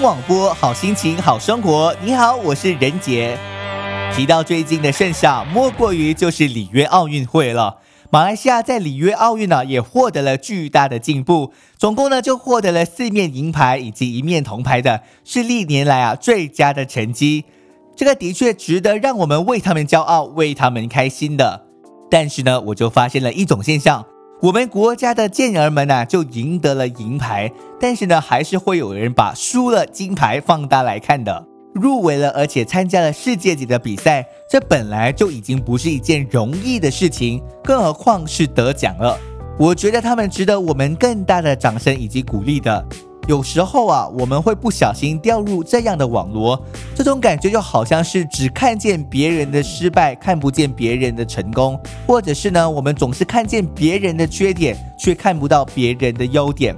广播，好心情，好生活。你好，我是任杰。提到最近的盛事，莫过于就是里约奥运会了。马来西亚在里约奥运呢，也获得了巨大的进步，总共呢就获得了四面银牌以及一面铜牌的，是历年来啊最佳的成绩。这个的确值得让我们为他们骄傲，为他们开心的。但是呢，我就发现了一种现象。我们国家的健儿们呢，就赢得了银牌，但是呢，还是会有人把输了金牌放大来看的。入围了，而且参加了世界级的比赛，这本来就已经不是一件容易的事情，更何况是得奖了。我觉得他们值得我们更大的掌声以及鼓励的。有时候啊，我们会不小心掉入这样的网罗，这种感觉就好像是只看见别人的失败，看不见别人的成功，或者是呢，我们总是看见别人的缺点，却看不到别人的优点。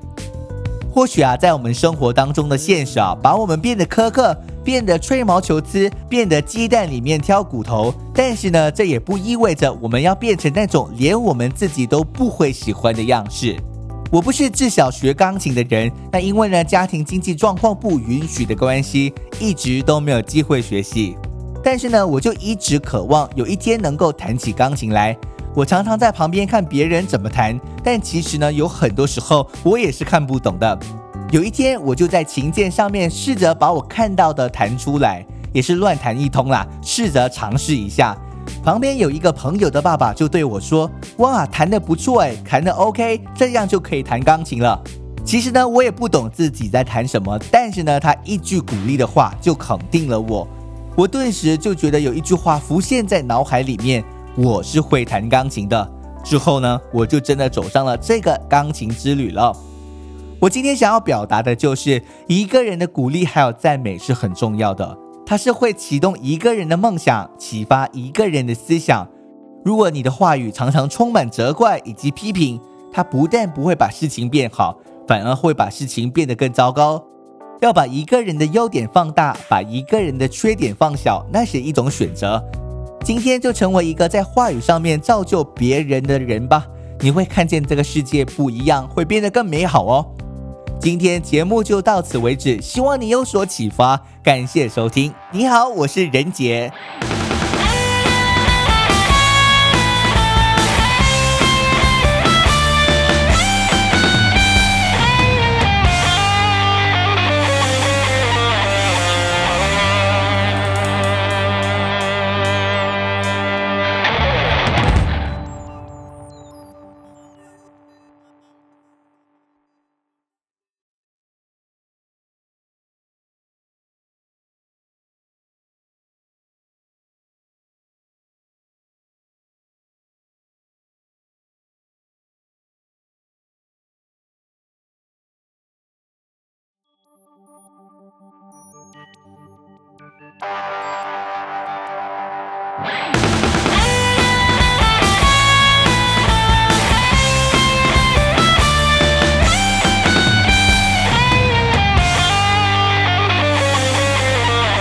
或许啊，在我们生活当中的现实啊，把我们变得苛刻，变得吹毛求疵，变得鸡蛋里面挑骨头。但是呢，这也不意味着我们要变成那种连我们自己都不会喜欢的样式。我不是自小学钢琴的人，那因为呢家庭经济状况不允许的关系，一直都没有机会学习。但是呢，我就一直渴望有一天能够弹起钢琴来。我常常在旁边看别人怎么弹，但其实呢，有很多时候我也是看不懂的。有一天，我就在琴键上面试着把我看到的弹出来，也是乱弹一通啦，试着尝试一下。旁边有一个朋友的爸爸就对我说：“哇，弹得不错哎，弹得 OK，这样就可以弹钢琴了。”其实呢，我也不懂自己在弹什么，但是呢，他一句鼓励的话就肯定了我。我顿时就觉得有一句话浮现在脑海里面：我是会弹钢琴的。之后呢，我就真的走上了这个钢琴之旅了。我今天想要表达的就是，一个人的鼓励还有赞美是很重要的。它是会启动一个人的梦想，启发一个人的思想。如果你的话语常常充满责怪以及批评，它不但不会把事情变好，反而会把事情变得更糟糕。要把一个人的优点放大，把一个人的缺点放小，那是一种选择。今天就成为一个在话语上面造就别人的人吧，你会看见这个世界不一样，会变得更美好哦。今天节目就到此为止，希望你有所启发。感谢收听，你好，我是任杰。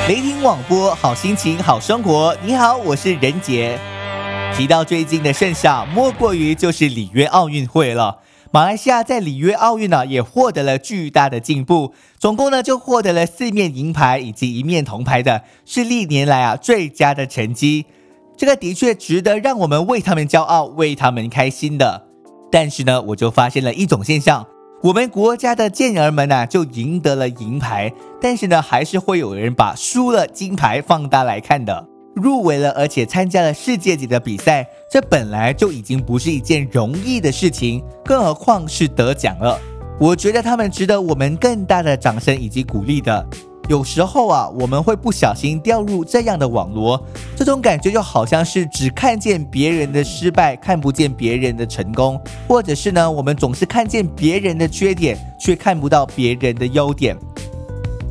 雷霆广播，好心情，好生活。你好，我是任杰。提到最近的盛事，莫过于就是里约奥运会了。马来西亚在里约奥运呢，也获得了巨大的进步，总共呢就获得了四面银牌以及一面铜牌的，是历年来啊最佳的成绩。这个的确值得让我们为他们骄傲，为他们开心的。但是呢，我就发现了一种现象，我们国家的健儿们呢就赢得了银牌，但是呢，还是会有人把输了金牌放大来看的。入围了，而且参加了世界级的比赛，这本来就已经不是一件容易的事情，更何况是得奖了。我觉得他们值得我们更大的掌声以及鼓励的。有时候啊，我们会不小心掉入这样的网罗，这种感觉就好像是只看见别人的失败，看不见别人的成功，或者是呢，我们总是看见别人的缺点，却看不到别人的优点。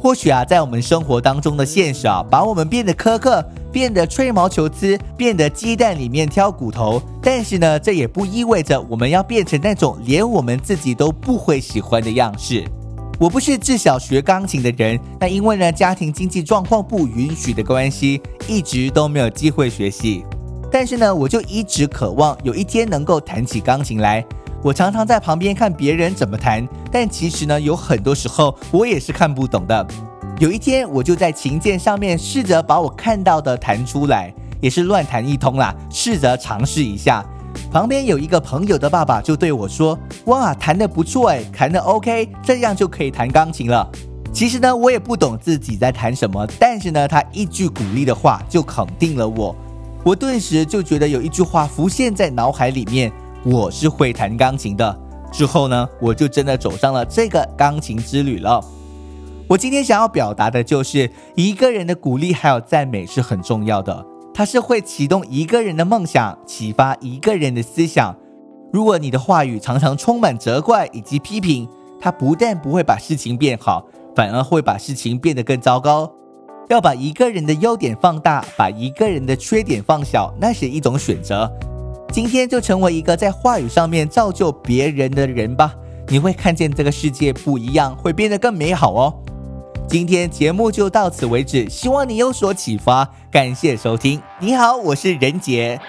或许啊，在我们生活当中的现实啊，把我们变得苛刻。变得吹毛求疵，变得鸡蛋里面挑骨头。但是呢，这也不意味着我们要变成那种连我们自己都不会喜欢的样式。我不是自小学钢琴的人，那因为呢家庭经济状况不允许的关系，一直都没有机会学习。但是呢，我就一直渴望有一天能够弹起钢琴来。我常常在旁边看别人怎么弹，但其实呢，有很多时候我也是看不懂的。有一天，我就在琴键上面试着把我看到的弹出来，也是乱弹一通啦，试着尝试一下。旁边有一个朋友的爸爸就对我说：“哇，弹得不错哎，弹得 OK，这样就可以弹钢琴了。”其实呢，我也不懂自己在弹什么，但是呢，他一句鼓励的话就肯定了我。我顿时就觉得有一句话浮现在脑海里面。我是会弹钢琴的。之后呢，我就真的走上了这个钢琴之旅了。我今天想要表达的就是，一个人的鼓励还有赞美是很重要的，它是会启动一个人的梦想，启发一个人的思想。如果你的话语常常充满责怪以及批评，它不但不会把事情变好，反而会把事情变得更糟糕。要把一个人的优点放大，把一个人的缺点放小，那是一种选择。今天就成为一个在话语上面造就别人的人吧，你会看见这个世界不一样，会变得更美好哦。今天节目就到此为止，希望你有所启发，感谢收听。你好，我是任杰。